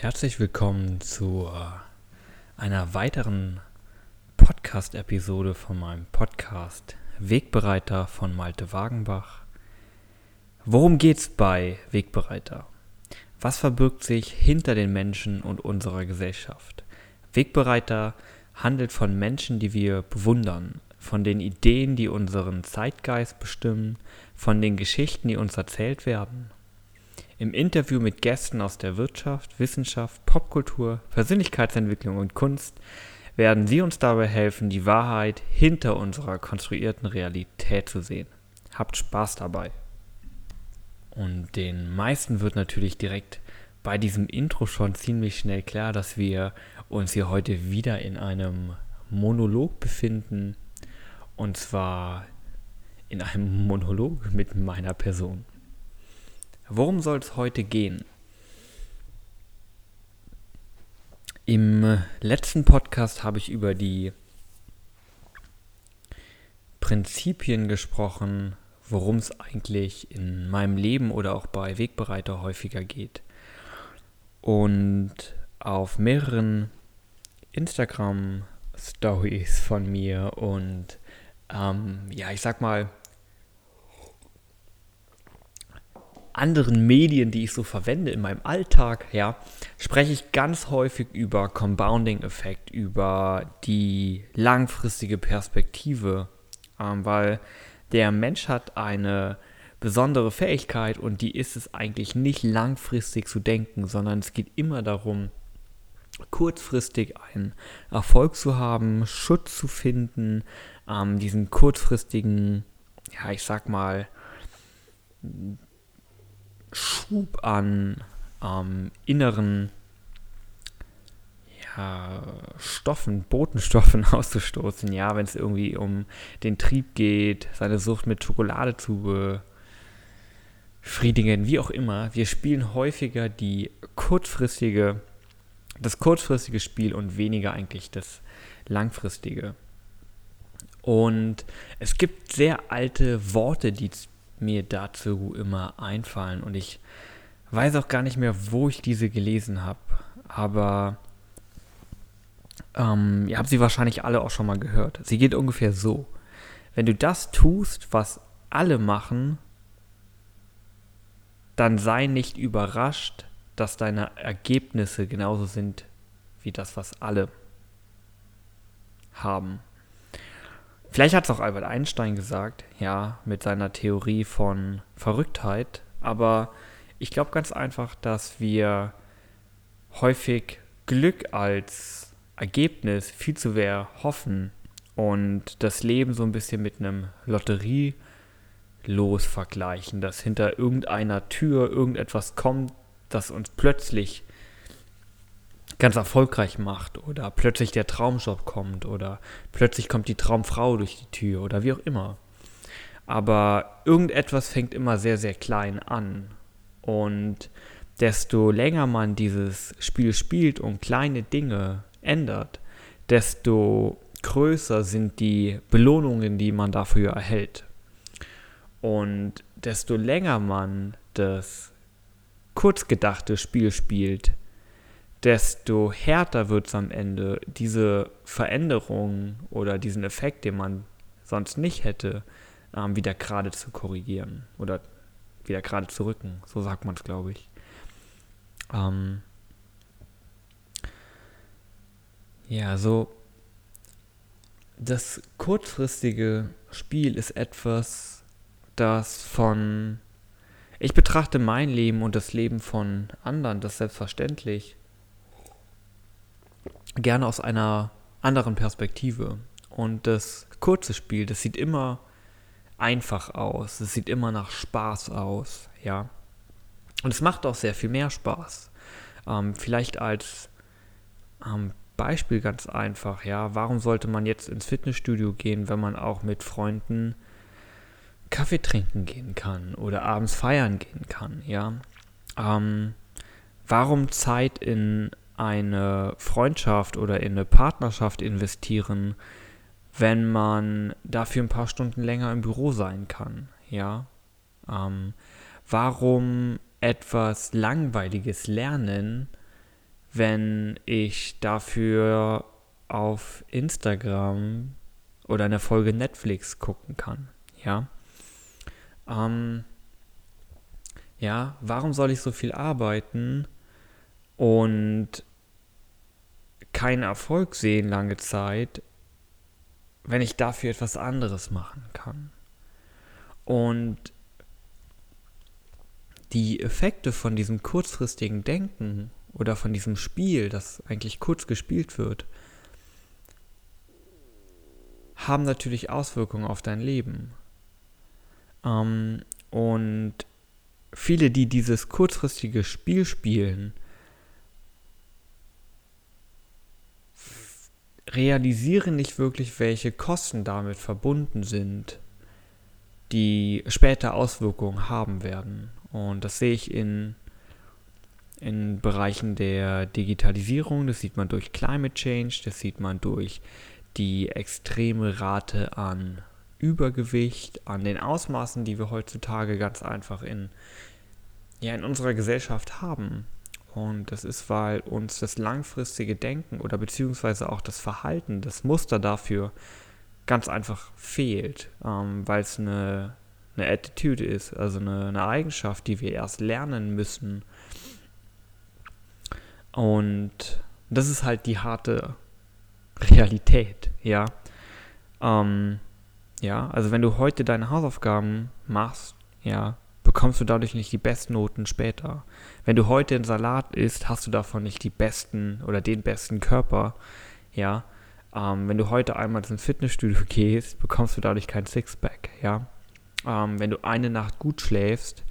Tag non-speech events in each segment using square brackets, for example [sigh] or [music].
Herzlich willkommen zu äh, einer weiteren Podcast-Episode von meinem Podcast Wegbereiter von Malte Wagenbach. Worum geht's bei Wegbereiter? Was verbirgt sich hinter den Menschen und unserer Gesellschaft? Wegbereiter handelt von Menschen, die wir bewundern, von den Ideen, die unseren Zeitgeist bestimmen, von den Geschichten, die uns erzählt werden im Interview mit Gästen aus der Wirtschaft, Wissenschaft, Popkultur, Persönlichkeitsentwicklung und Kunst werden sie uns dabei helfen, die Wahrheit hinter unserer konstruierten Realität zu sehen. Habt Spaß dabei. Und den meisten wird natürlich direkt bei diesem Intro schon ziemlich schnell klar, dass wir uns hier heute wieder in einem Monolog befinden. Und zwar in einem Monolog mit meiner Person. Worum soll es heute gehen? Im letzten Podcast habe ich über die Prinzipien gesprochen, worum es eigentlich in meinem Leben oder auch bei Wegbereiter häufiger geht. Und auf mehreren Instagram-Stories von mir und ähm, ja, ich sag mal, anderen Medien, die ich so verwende in meinem Alltag, ja, spreche ich ganz häufig über Compounding-Effekt, über die langfristige Perspektive, ähm, weil der Mensch hat eine besondere Fähigkeit und die ist es eigentlich nicht langfristig zu denken, sondern es geht immer darum, kurzfristig einen Erfolg zu haben, Schutz zu finden, ähm, diesen kurzfristigen, ja, ich sag mal, Schub an ähm, inneren ja, Stoffen, Botenstoffen [laughs] auszustoßen, ja, wenn es irgendwie um den Trieb geht, seine Sucht mit Schokolade zu befriedigen, wie auch immer. Wir spielen häufiger die kurzfristige, das kurzfristige Spiel und weniger eigentlich das langfristige. Und es gibt sehr alte Worte, die mir dazu immer einfallen. Und ich weiß auch gar nicht mehr, wo ich diese gelesen habe. Aber ähm, ihr habt sie wahrscheinlich alle auch schon mal gehört. Sie geht ungefähr so. Wenn du das tust, was alle machen, dann sei nicht überrascht, dass deine Ergebnisse genauso sind wie das, was alle haben. Vielleicht hat es auch Albert Einstein gesagt, ja, mit seiner Theorie von Verrücktheit. Aber ich glaube ganz einfach, dass wir häufig Glück als Ergebnis viel zu sehr hoffen und das Leben so ein bisschen mit einem Lotterie los vergleichen, dass hinter irgendeiner Tür irgendetwas kommt, das uns plötzlich ganz erfolgreich macht oder plötzlich der Traumjob kommt oder plötzlich kommt die Traumfrau durch die Tür oder wie auch immer. Aber irgendetwas fängt immer sehr, sehr klein an. Und desto länger man dieses Spiel spielt und kleine Dinge ändert, desto größer sind die Belohnungen, die man dafür erhält. Und desto länger man das kurzgedachte Spiel spielt, desto härter wird es am Ende, diese Veränderung oder diesen Effekt, den man sonst nicht hätte, ähm, wieder gerade zu korrigieren oder wieder gerade zu rücken. So sagt man es, glaube ich. Ähm ja, so das kurzfristige Spiel ist etwas, das von ich betrachte mein Leben und das Leben von anderen, das selbstverständlich gerne aus einer anderen Perspektive. Und das kurze Spiel, das sieht immer einfach aus. Es sieht immer nach Spaß aus, ja. Und es macht auch sehr viel mehr Spaß. Ähm, vielleicht als ähm, Beispiel ganz einfach, ja. Warum sollte man jetzt ins Fitnessstudio gehen, wenn man auch mit Freunden Kaffee trinken gehen kann oder abends feiern gehen kann, ja? Ähm, warum Zeit in eine Freundschaft oder in eine Partnerschaft investieren, wenn man dafür ein paar Stunden länger im Büro sein kann, ja? Ähm, warum etwas Langweiliges lernen, wenn ich dafür auf Instagram oder eine Folge Netflix gucken kann. Ja. Ähm, ja, warum soll ich so viel arbeiten und keinen Erfolg sehen lange Zeit, wenn ich dafür etwas anderes machen kann? Und die Effekte von diesem kurzfristigen Denken oder von diesem Spiel, das eigentlich kurz gespielt wird, haben natürlich Auswirkungen auf dein Leben. Ähm, und viele, die dieses kurzfristige Spiel spielen, realisieren nicht wirklich, welche Kosten damit verbunden sind, die später Auswirkungen haben werden. Und das sehe ich in, in Bereichen der Digitalisierung, das sieht man durch Climate Change, das sieht man durch die extreme Rate an Übergewicht, an den Ausmaßen, die wir heutzutage ganz einfach in, ja, in unserer Gesellschaft haben. Und das ist, weil uns das langfristige Denken oder beziehungsweise auch das Verhalten, das Muster dafür ganz einfach fehlt, ähm, weil es eine, eine Attitude ist, also eine, eine Eigenschaft, die wir erst lernen müssen. Und das ist halt die harte Realität, ja. Ähm, ja, also wenn du heute deine Hausaufgaben machst, ja, bekommst du dadurch nicht die besten Noten später. Wenn du heute einen Salat isst, hast du davon nicht die besten oder den besten Körper, ja. Ähm, wenn du heute einmal ins Fitnessstudio [laughs] gehst, bekommst du dadurch kein Sixpack, ja. Ähm, wenn du eine Nacht gut schläfst,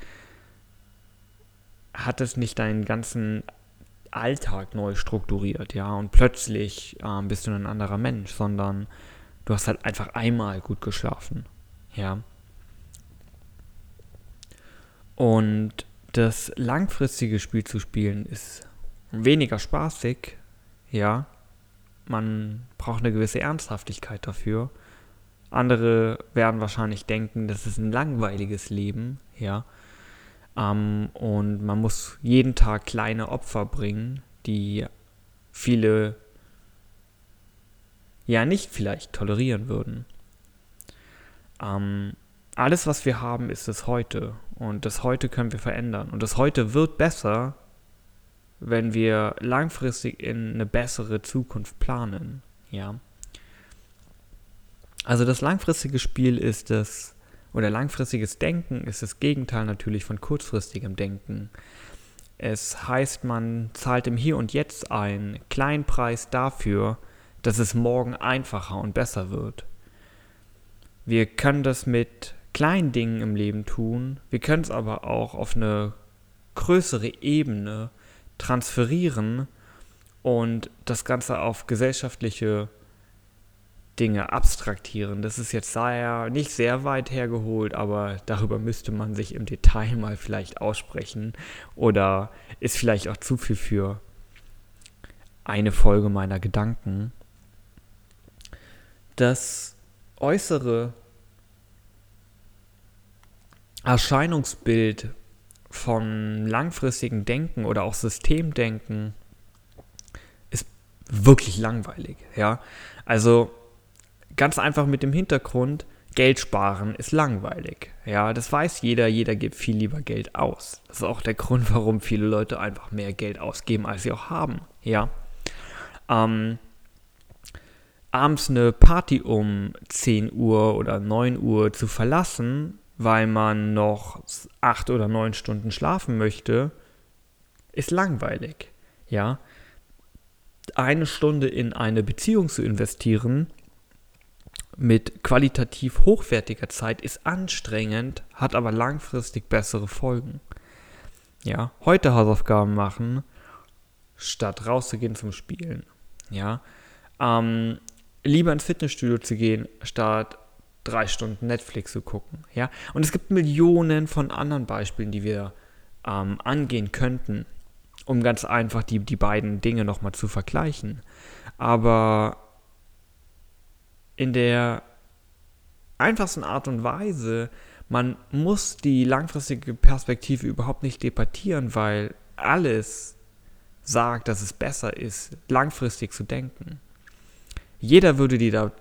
hat es nicht deinen ganzen Alltag neu strukturiert, ja, und plötzlich ähm, bist du ein anderer Mensch, sondern du hast halt einfach einmal gut geschlafen, ja. Und das langfristige Spiel zu spielen ist weniger spaßig, ja. Man braucht eine gewisse Ernsthaftigkeit dafür. Andere werden wahrscheinlich denken, das ist ein langweiliges Leben, ja. Ähm, und man muss jeden Tag kleine Opfer bringen, die viele ja nicht vielleicht tolerieren würden. Ähm, alles, was wir haben, ist das Heute. Und das Heute können wir verändern. Und das Heute wird besser, wenn wir langfristig in eine bessere Zukunft planen. Ja. Also das langfristige Spiel ist das oder langfristiges Denken ist das Gegenteil natürlich von kurzfristigem Denken. Es heißt, man zahlt im Hier und Jetzt einen kleinen Preis dafür, dass es morgen einfacher und besser wird. Wir können das mit kleinen Dingen im Leben tun, wir können es aber auch auf eine größere Ebene transferieren und das Ganze auf gesellschaftliche Dinge abstraktieren. Das ist jetzt daher nicht sehr weit hergeholt, aber darüber müsste man sich im Detail mal vielleicht aussprechen oder ist vielleicht auch zu viel für eine Folge meiner Gedanken. Das äußere Erscheinungsbild von langfristigem Denken oder auch Systemdenken ist wirklich langweilig, ja. Also Ganz einfach mit dem Hintergrund, Geld sparen ist langweilig. Ja, das weiß jeder, jeder gibt viel lieber Geld aus. Das ist auch der Grund, warum viele Leute einfach mehr Geld ausgeben, als sie auch haben. Ja. Ähm, abends eine Party um 10 Uhr oder 9 Uhr zu verlassen, weil man noch 8 oder 9 Stunden schlafen möchte, ist langweilig. Ja. Eine Stunde in eine Beziehung zu investieren, mit qualitativ hochwertiger Zeit ist anstrengend, hat aber langfristig bessere Folgen. Ja, heute Hausaufgaben machen, statt rauszugehen zum Spielen. Ja, ähm, lieber ins Fitnessstudio zu gehen, statt drei Stunden Netflix zu gucken. Ja, und es gibt Millionen von anderen Beispielen, die wir ähm, angehen könnten, um ganz einfach die, die beiden Dinge nochmal zu vergleichen. Aber in der einfachsten Art und Weise, man muss die langfristige Perspektive überhaupt nicht debattieren, weil alles sagt, dass es besser ist, langfristig zu denken. Jeder würde dir da,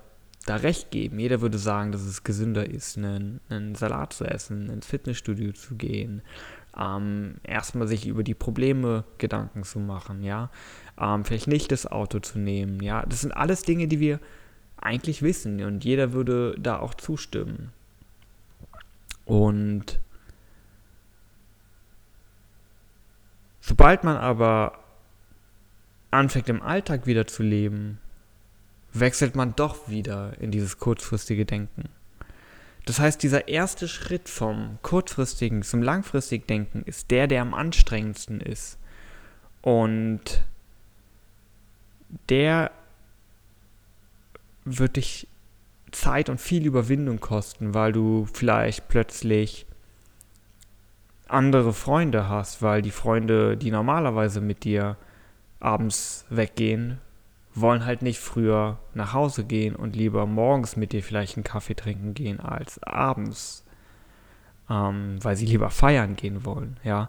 da recht geben. Jeder würde sagen, dass es gesünder ist, einen, einen Salat zu essen, ins Fitnessstudio zu gehen, ähm, erstmal sich über die Probleme Gedanken zu machen, ja, ähm, vielleicht nicht das Auto zu nehmen, ja, das sind alles Dinge, die wir eigentlich wissen und jeder würde da auch zustimmen. Und sobald man aber anfängt im Alltag wieder zu leben, wechselt man doch wieder in dieses kurzfristige Denken. Das heißt, dieser erste Schritt vom kurzfristigen zum langfristigen Denken ist der, der am anstrengendsten ist. Und der wird dich Zeit und viel Überwindung kosten, weil du vielleicht plötzlich andere Freunde hast, weil die Freunde, die normalerweise mit dir abends weggehen, wollen halt nicht früher nach Hause gehen und lieber morgens mit dir vielleicht einen Kaffee trinken gehen als abends, ähm, weil sie lieber feiern gehen wollen, ja.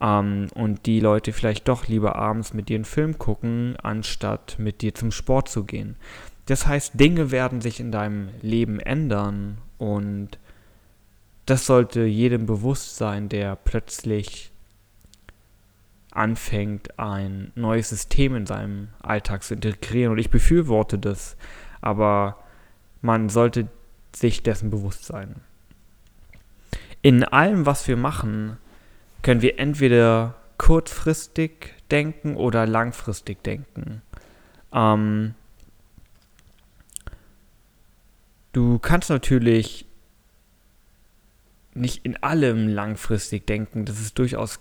Ähm, und die Leute vielleicht doch lieber abends mit dir einen Film gucken, anstatt mit dir zum Sport zu gehen. Das heißt, Dinge werden sich in deinem Leben ändern und das sollte jedem bewusst sein, der plötzlich anfängt, ein neues System in seinem Alltag zu integrieren. Und ich befürworte das, aber man sollte sich dessen bewusst sein. In allem, was wir machen, können wir entweder kurzfristig denken oder langfristig denken. Ähm, du kannst natürlich nicht in allem langfristig denken. Das ist durchaus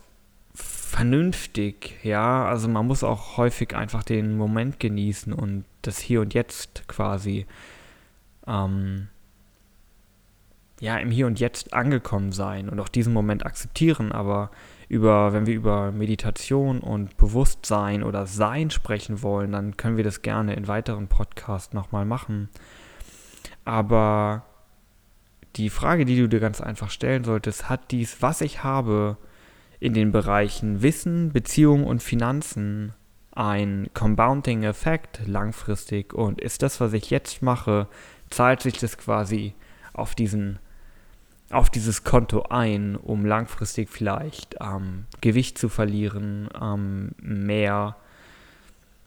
vernünftig, ja. Also man muss auch häufig einfach den Moment genießen und das Hier und Jetzt quasi, ähm, ja, im Hier und Jetzt angekommen sein und auch diesen Moment akzeptieren. Aber über, wenn wir über Meditation und Bewusstsein oder Sein sprechen wollen, dann können wir das gerne in weiteren Podcasts nochmal machen. Aber die Frage, die du dir ganz einfach stellen solltest, hat dies, was ich habe, in den Bereichen Wissen, Beziehung und Finanzen ein Compounding-Effekt langfristig und ist das, was ich jetzt mache, zahlt sich das quasi auf diesen auf dieses Konto ein, um langfristig vielleicht ähm, Gewicht zu verlieren, ähm, mehr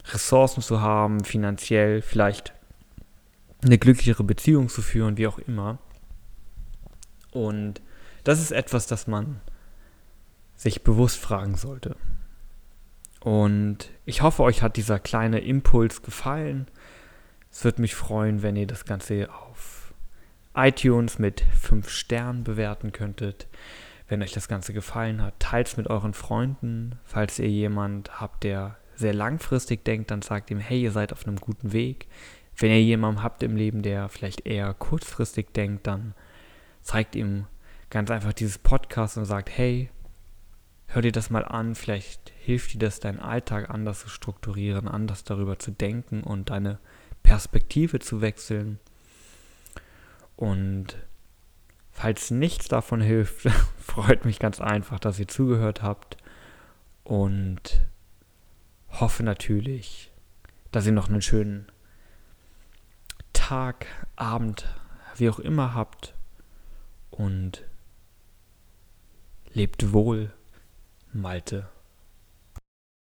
Ressourcen zu haben, finanziell vielleicht eine glücklichere Beziehung zu führen, wie auch immer. Und das ist etwas, das man sich bewusst fragen sollte. Und ich hoffe, euch hat dieser kleine Impuls gefallen. Es würde mich freuen, wenn ihr das Ganze auf iTunes mit 5 Sternen bewerten könntet. Wenn euch das Ganze gefallen hat, teilt es mit euren Freunden. Falls ihr jemand habt, der sehr langfristig denkt, dann sagt ihm, hey, ihr seid auf einem guten Weg. Wenn ihr jemanden habt im Leben, der vielleicht eher kurzfristig denkt, dann zeigt ihm ganz einfach dieses Podcast und sagt, hey, hör dir das mal an, vielleicht hilft dir das, deinen Alltag anders zu strukturieren, anders darüber zu denken und deine Perspektive zu wechseln. Und falls nichts davon hilft, [laughs] freut mich ganz einfach, dass ihr zugehört habt und hoffe natürlich, dass ihr noch einen schönen Tag, Abend, wie auch immer habt und lebt wohl. Malte